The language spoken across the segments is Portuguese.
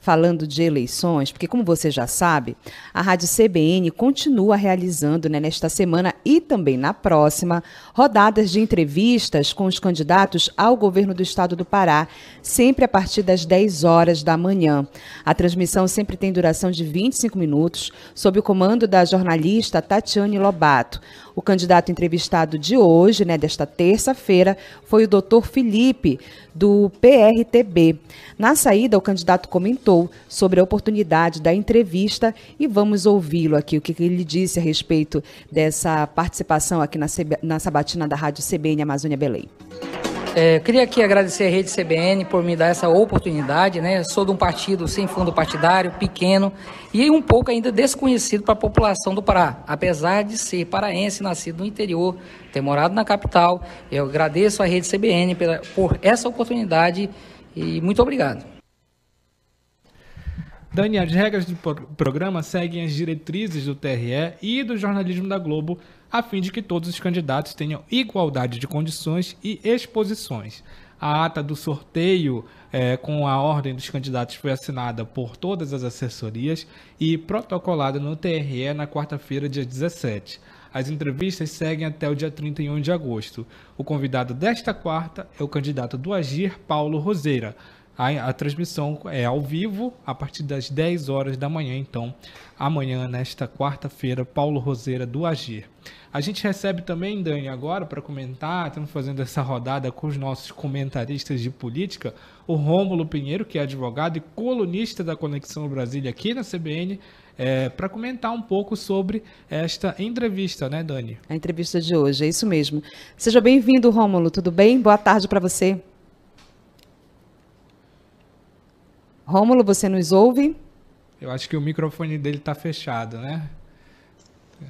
falando de eleições, porque, como você já sabe, a Rádio CBN continua realizando né, nesta semana e também na próxima rodadas de entrevistas com os candidatos ao governo do estado do Pará, sempre a partir das 10 horas da manhã. A transmissão sempre tem duração de 25 minutos, sob o comando da jornalista Tatiane Lobato. O candidato entrevistado de hoje, né, desta terça-feira, foi o doutor Felipe, do PRTB. Na saída, o candidato comentou sobre a oportunidade da entrevista e vamos ouvi-lo aqui, o que ele disse a respeito dessa participação aqui na, na sabatina da Rádio CBN Amazônia Belém. É, queria aqui agradecer a Rede CBN por me dar essa oportunidade, né? sou de um partido sem fundo partidário, pequeno e um pouco ainda desconhecido para a população do Pará. Apesar de ser paraense, nascido no interior, ter morado na capital, eu agradeço a Rede CBN pela, por essa oportunidade e muito obrigado. Dani, as regras do programa seguem as diretrizes do TRE e do jornalismo da Globo a fim de que todos os candidatos tenham igualdade de condições e exposições. A ata do sorteio é, com a ordem dos candidatos foi assinada por todas as assessorias e protocolada no TRE na quarta-feira, dia 17. As entrevistas seguem até o dia 31 de agosto. O convidado desta quarta é o candidato do Agir, Paulo Roseira. A, a, transmissão é ao vivo a partir das 10 horas da manhã, então, amanhã, nesta quarta-feira, Paulo Roseira do Agir. A gente recebe também, Dani, agora para comentar, estamos fazendo essa rodada com os nossos comentaristas de política, o Rômulo Pinheiro, que é advogado e colunista da Conexão Brasília aqui na CBN, é, para comentar um pouco sobre esta entrevista, né, Dani? A entrevista de hoje, é isso mesmo. Seja bem-vindo, Rômulo, tudo bem? Boa tarde para você. Rômulo, você nos ouve? Eu acho que o microfone dele está fechado, né?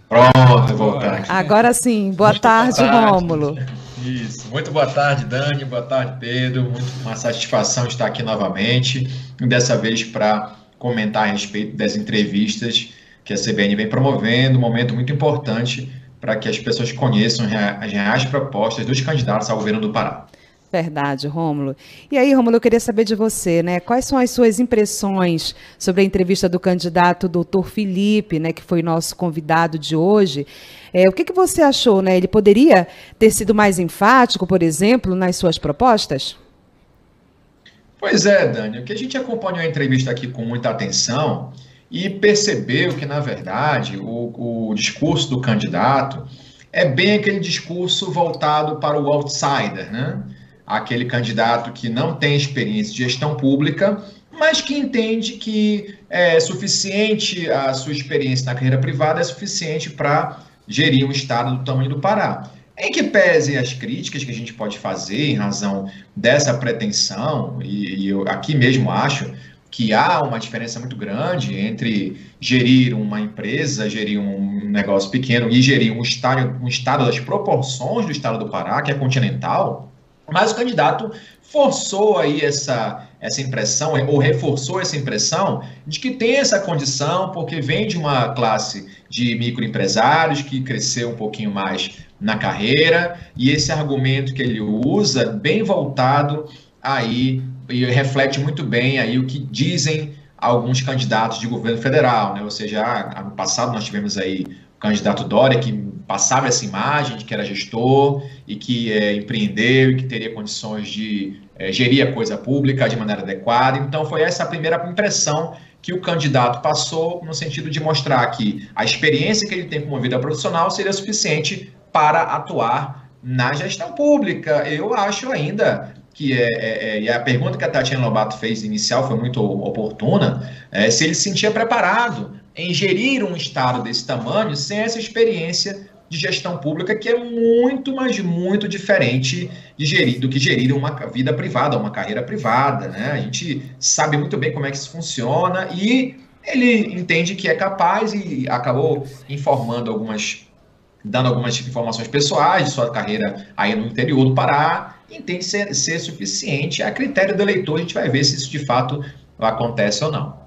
Pronto, voltar. Agora sim, boa Muito tarde, boa tarde, Rômulo. Isso, muito boa tarde, Dani, boa tarde, Pedro. Muito uma satisfação estar aqui novamente, e dessa vez para comentar a respeito das entrevistas que a CBN vem promovendo, um momento muito importante para que as pessoas conheçam as reais propostas dos candidatos ao governo do Pará. Verdade, Rômulo. E aí, Rômulo, eu queria saber de você, né? Quais são as suas impressões sobre a entrevista do candidato doutor Felipe, né, que foi nosso convidado de hoje? É, o que, que você achou, né? Ele poderia ter sido mais enfático, por exemplo, nas suas propostas? Pois é, Dani. O que a gente acompanhou a entrevista aqui com muita atenção e percebeu que, na verdade, o, o discurso do candidato é bem aquele discurso voltado para o outsider, né? Aquele candidato que não tem experiência de gestão pública, mas que entende que é suficiente a sua experiência na carreira privada é suficiente para gerir um estado do tamanho do Pará. Em que pese as críticas que a gente pode fazer em razão dessa pretensão, e, e eu aqui mesmo acho que há uma diferença muito grande entre gerir uma empresa, gerir um negócio pequeno e gerir um estado, um estado das proporções do estado do Pará, que é continental, mas o candidato forçou aí essa, essa impressão, ou reforçou essa impressão, de que tem essa condição, porque vem de uma classe de microempresários que cresceu um pouquinho mais na carreira, e esse argumento que ele usa, bem voltado aí, e reflete muito bem aí o que dizem alguns candidatos de governo federal, né? Ou seja, ah, ano passado nós tivemos aí o candidato Dória, que passava essa imagem de que era gestor e que é, empreendeu e que teria condições de é, gerir a coisa pública de maneira adequada. Então, foi essa a primeira impressão que o candidato passou, no sentido de mostrar que a experiência que ele tem como vida profissional seria suficiente para atuar na gestão pública. Eu acho ainda que é, é, é, a pergunta que a Tatiana Lobato fez inicial foi muito oportuna, é, se ele se sentia preparado em gerir um estado desse tamanho sem essa experiência de gestão pública que é muito, mas muito diferente de gerir, do que gerir uma vida privada, uma carreira privada. Né? A gente sabe muito bem como é que isso funciona e ele entende que é capaz e acabou informando algumas, dando algumas informações pessoais de sua carreira aí no interior do Pará, entende ser, ser suficiente. A critério do eleitor, a gente vai ver se isso de fato acontece ou não.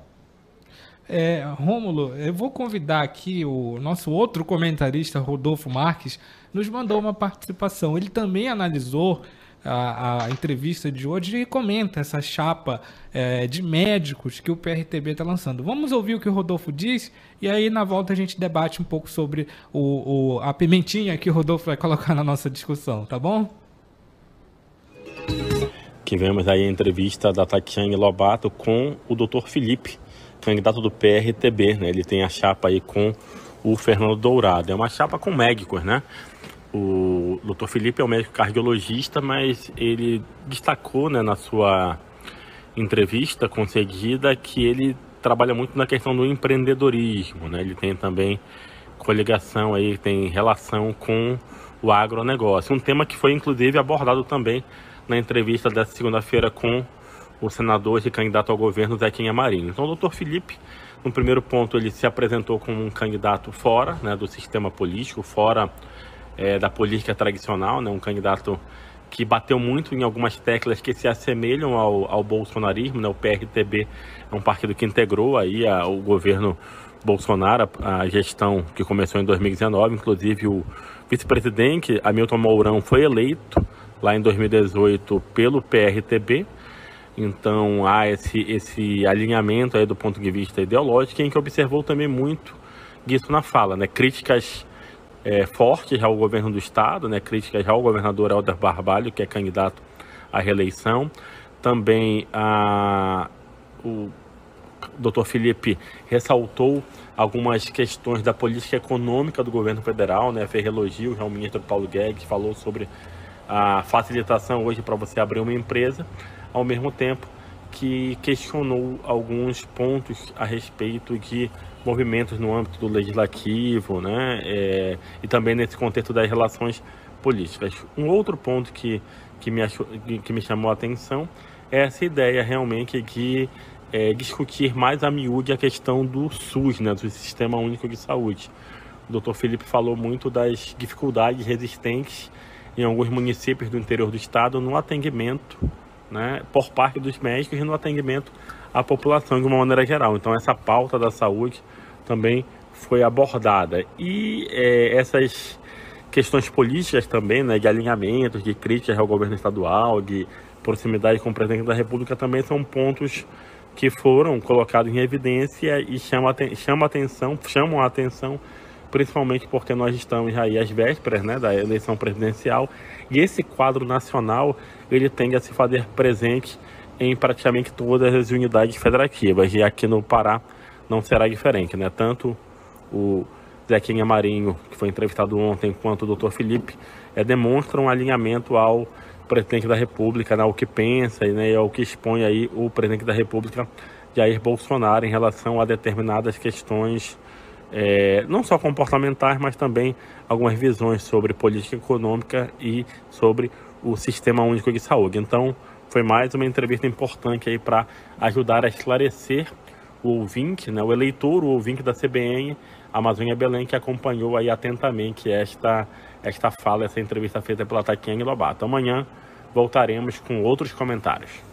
É, Rômulo, eu vou convidar aqui o nosso outro comentarista, Rodolfo Marques, nos mandou uma participação. Ele também analisou a, a entrevista de hoje e comenta essa chapa é, de médicos que o PRTB está lançando. Vamos ouvir o que o Rodolfo diz e aí na volta a gente debate um pouco sobre o, o a pimentinha que o Rodolfo vai colocar na nossa discussão, tá bom? Tivemos aí a entrevista da Tatiane Lobato com o Dr. Felipe, candidato do PRTB, né? Ele tem a chapa aí com o Fernando Dourado. É uma chapa com médicos, né? O Dr. Felipe é um médico cardiologista, mas ele destacou, né, na sua entrevista concedida que ele trabalha muito na questão do empreendedorismo, né? Ele tem também coligação aí, tem relação com o agronegócio. Um tema que foi inclusive abordado também na entrevista dessa segunda-feira com o senador e candidato ao governo Zequinha Marinho. Então, o doutor Felipe, no primeiro ponto, ele se apresentou como um candidato fora né, do sistema político, fora é, da política tradicional, né, um candidato que bateu muito em algumas teclas que se assemelham ao, ao bolsonarismo. Né, o PRTB é um partido que integrou aí a, o governo Bolsonaro, a, a gestão que começou em 2019, inclusive o vice-presidente Hamilton Mourão foi eleito lá em 2018 pelo PRTB. Então há esse, esse alinhamento aí do ponto de vista ideológico, em que observou também muito disso na fala, né? Críticas é, fortes ao governo do estado, né? Críticas ao governador Helder Barbalho, que é candidato à reeleição. Também a, o Dr. Felipe ressaltou algumas questões da política econômica do governo federal, né? Fez elogios ao ministro Paulo Guedes, falou sobre a facilitação hoje para você abrir uma empresa ao mesmo tempo que questionou alguns pontos a respeito de movimentos no âmbito do legislativo, né, é, e também nesse contexto das relações políticas. Um outro ponto que, que, me, achou, que me chamou a atenção é essa ideia realmente de é, discutir mais a miúde a questão do SUS, né, do Sistema Único de Saúde. O doutor Felipe falou muito das dificuldades resistentes em alguns municípios do interior do estado no atendimento né, por parte dos médicos e no atendimento à população de uma maneira geral. Então, essa pauta da saúde também foi abordada. E é, essas questões políticas também, né, de alinhamentos, de críticas ao governo estadual, de proximidade com o presidente da República, também são pontos que foram colocados em evidência e chamam, atenção, chamam a atenção principalmente porque nós estamos aí às vésperas né, da eleição presidencial e esse quadro nacional ele tende a se fazer presente em praticamente todas as unidades federativas e aqui no Pará não será diferente, né? Tanto o Zequinha Marinho, que foi entrevistado ontem, quanto o Dr. Felipe, é, demonstram um alinhamento ao presidente da República, né, ao que pensa né, e ao que expõe aí o presidente da República, Jair Bolsonaro, em relação a determinadas questões é, não só comportamentais, mas também algumas visões sobre política econômica e sobre o Sistema Único de Saúde. Então, foi mais uma entrevista importante aí para ajudar a esclarecer o ouvinte, né, o eleitor, o ouvinte da CBN, Amazônia Belém, que acompanhou aí atentamente esta, esta fala, essa entrevista feita pela Tatiane Lobato. Amanhã voltaremos com outros comentários.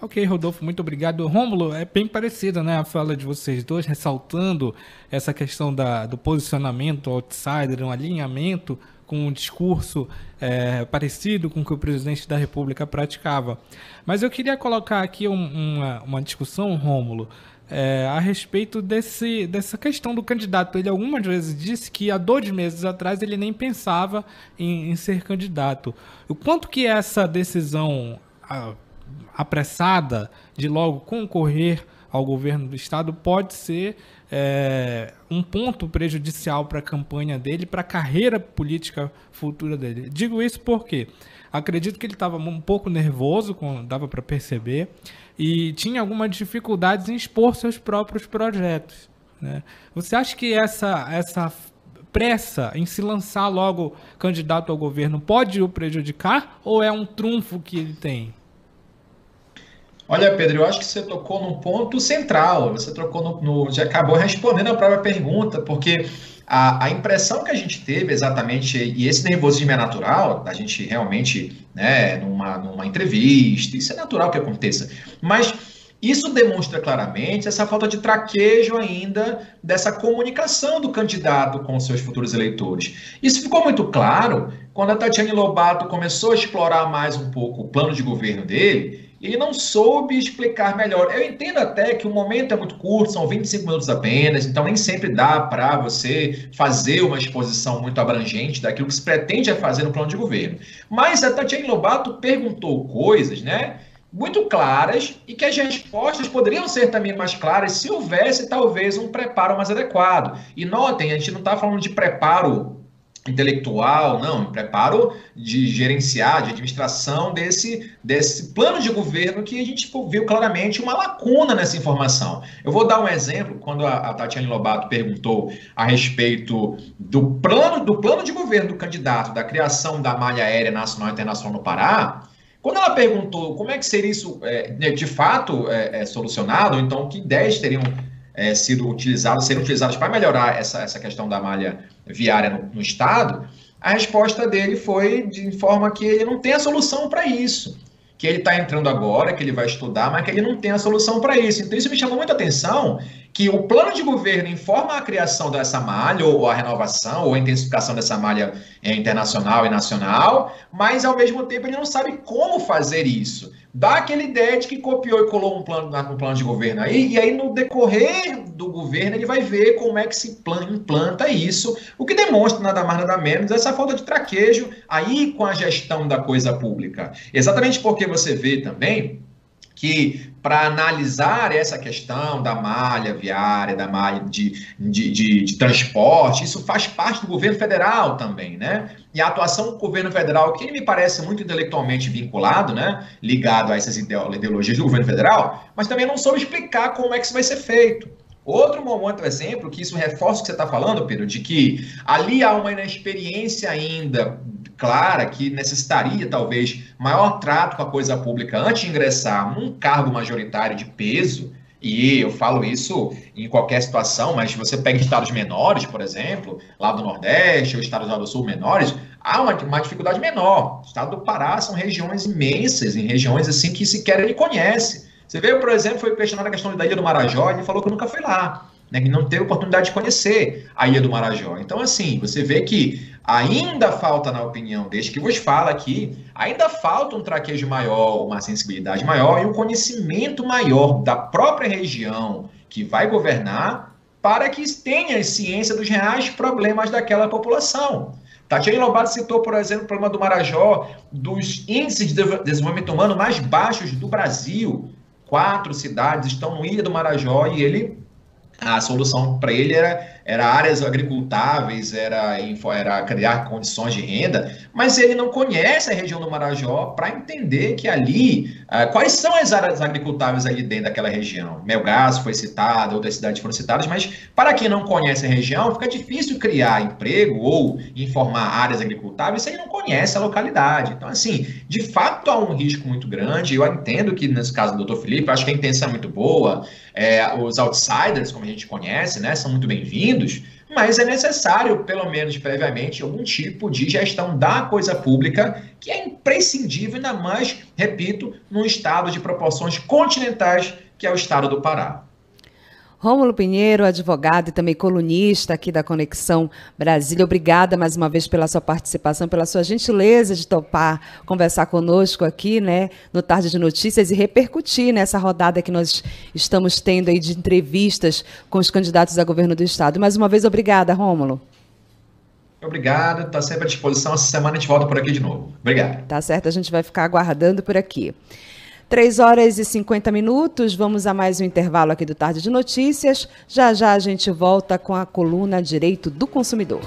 Ok, Rodolfo, muito obrigado. Rômulo, é bem parecida né, a fala de vocês dois, ressaltando essa questão da, do posicionamento outsider, um alinhamento com um discurso é, parecido com o que o presidente da República praticava. Mas eu queria colocar aqui um, uma, uma discussão, Rômulo, é, a respeito desse, dessa questão do candidato. Ele algumas vezes disse que há dois meses atrás ele nem pensava em, em ser candidato. O quanto que essa decisão apressada de logo concorrer ao governo do estado pode ser é, um ponto prejudicial para a campanha dele, para a carreira política futura dele. Digo isso porque acredito que ele estava um pouco nervoso, dava para perceber, e tinha algumas dificuldades em expor seus próprios projetos. Né? Você acha que essa, essa pressa em se lançar logo candidato ao governo pode o prejudicar ou é um trunfo que ele tem? Olha, Pedro, eu acho que você tocou num ponto central. Você trocou no, no já acabou respondendo a própria pergunta, porque a, a, impressão que a gente teve exatamente, e esse nervosismo é natural, a gente realmente, né, numa, numa entrevista, isso é natural que aconteça, mas Isso demonstra claramente essa falta de traquejo ainda dessa comunicação do candidato com seus futuros eleitores. Isso ficou muito claro quando a Tatiane Lobato começou a explorar mais um pouco o plano de governo dele ele não soube explicar melhor. Eu entendo até que o momento é muito curto, são 25 minutos apenas, então nem sempre dá para você fazer uma exposição muito abrangente daquilo que se pretende fazer no plano de governo. Mas a Tatiana Lobato perguntou coisas, né? Muito claras e que as respostas poderiam ser também mais claras se houvesse talvez um preparo mais adequado. E notem, a gente não está falando de preparo intelectual, não, preparo de gerenciar, de administração desse, desse plano de governo que a gente viu claramente uma lacuna nessa informação. Eu vou dar um exemplo, quando a, a Tatiane Lobato perguntou a respeito do plano, do plano de governo do candidato, da criação da malha aérea nacional e internacional no Pará, quando ela perguntou como é que seria isso é, de fato é, é, solucionado, então que ideias teriam é, sido utilizadas, serem utilizadas para melhorar essa, essa questão da malha viária no, no Estado, a resposta dele foi de forma que ele não tem a solução para isso. Que ele está entrando agora, que ele vai estudar, mas que ele não tem a solução para isso. Então, isso me chamou muita atenção, que o plano de governo informa a criação dessa malha, ou a renovação, ou a intensificação dessa malha é, internacional e nacional, mas, ao mesmo tempo, ele não sabe como fazer isso dá aquela ideia de que copiou e colou um plano, um plano de governo aí, e aí no decorrer do governo ele vai ver como é que se implanta isso, o que demonstra nada mais nada menos essa falta de traquejo aí com a gestão da coisa pública. Exatamente porque você vê também que para analisar essa questão da malha viária, da malha de, de, de, de, transporte, isso faz parte do governo federal também, né? E a atuação do governo federal, que me parece muito intelectualmente vinculado, né? Ligado a essas ideologias do governo federal, mas também não soube explicar como é que isso vai ser feito. Outro momento, exemplo, que isso reforça o que você está falando, Pedro, de que ali há uma inexperiência ainda clara que necessitaria talvez maior trato com a coisa pública antes de ingressar num cargo majoritário de peso, e eu falo isso em qualquer situação, mas se você pega estados menores, por exemplo, lá do Nordeste ou estados lá do Sul menores, há uma, uma dificuldade menor. O estado do Pará são regiões imensas, em regiões assim que sequer ele conhece. Você vê, por exemplo, foi questionado a questão da Ilha do Marajó, ele falou que nunca foi lá né, que não teve oportunidade de conhecer a Ilha do Marajó. Então, assim, você vê que ainda falta, na opinião deste que vos fala aqui, ainda falta um traquejo maior, uma sensibilidade maior e um conhecimento maior da própria região que vai governar para que tenha ciência dos reais problemas daquela população. Tatiana Lobato citou, por exemplo, o problema do Marajó, dos índices de desenvolvimento humano mais baixos do Brasil. Quatro cidades estão no Ilha do Marajó e ele a solução para ele era era áreas agricultáveis, era, era criar condições de renda, mas ele não conhece a região do Marajó para entender que ali, uh, quais são as áreas agricultáveis ali dentro daquela região. Melgaço foi citado, outras cidades foram citadas, mas para quem não conhece a região, fica difícil criar emprego ou informar áreas agricultáveis se ele não conhece a localidade. Então, assim, de fato há um risco muito grande, eu entendo que nesse caso do Dr. Felipe, acho que a intenção é muito boa, é, os outsiders, como a gente conhece, né, são muito bem-vindos, bem-vindos, mas é necessário, pelo menos previamente, algum tipo de gestão da coisa pública que é imprescindível, ainda mais, repito, num estado de proporções continentais que é o estado do Pará. Rômulo Pinheiro, advogado e também colunista aqui da Conexão Brasília. Obrigada mais uma vez pela sua participação, pela sua gentileza de topar conversar conosco aqui, né, no Tarde de Notícias e repercutir nessa rodada que nós estamos tendo aí de entrevistas com os candidatos a governo do estado. Mais uma vez, obrigada, Rômulo. Obrigado, está sempre à disposição. Essa semana a gente volta por aqui de novo. Obrigado. Tá certo, a gente vai ficar aguardando por aqui. 3 horas e 50 minutos, vamos a mais um intervalo aqui do Tarde de Notícias. Já já a gente volta com a coluna Direito do Consumidor.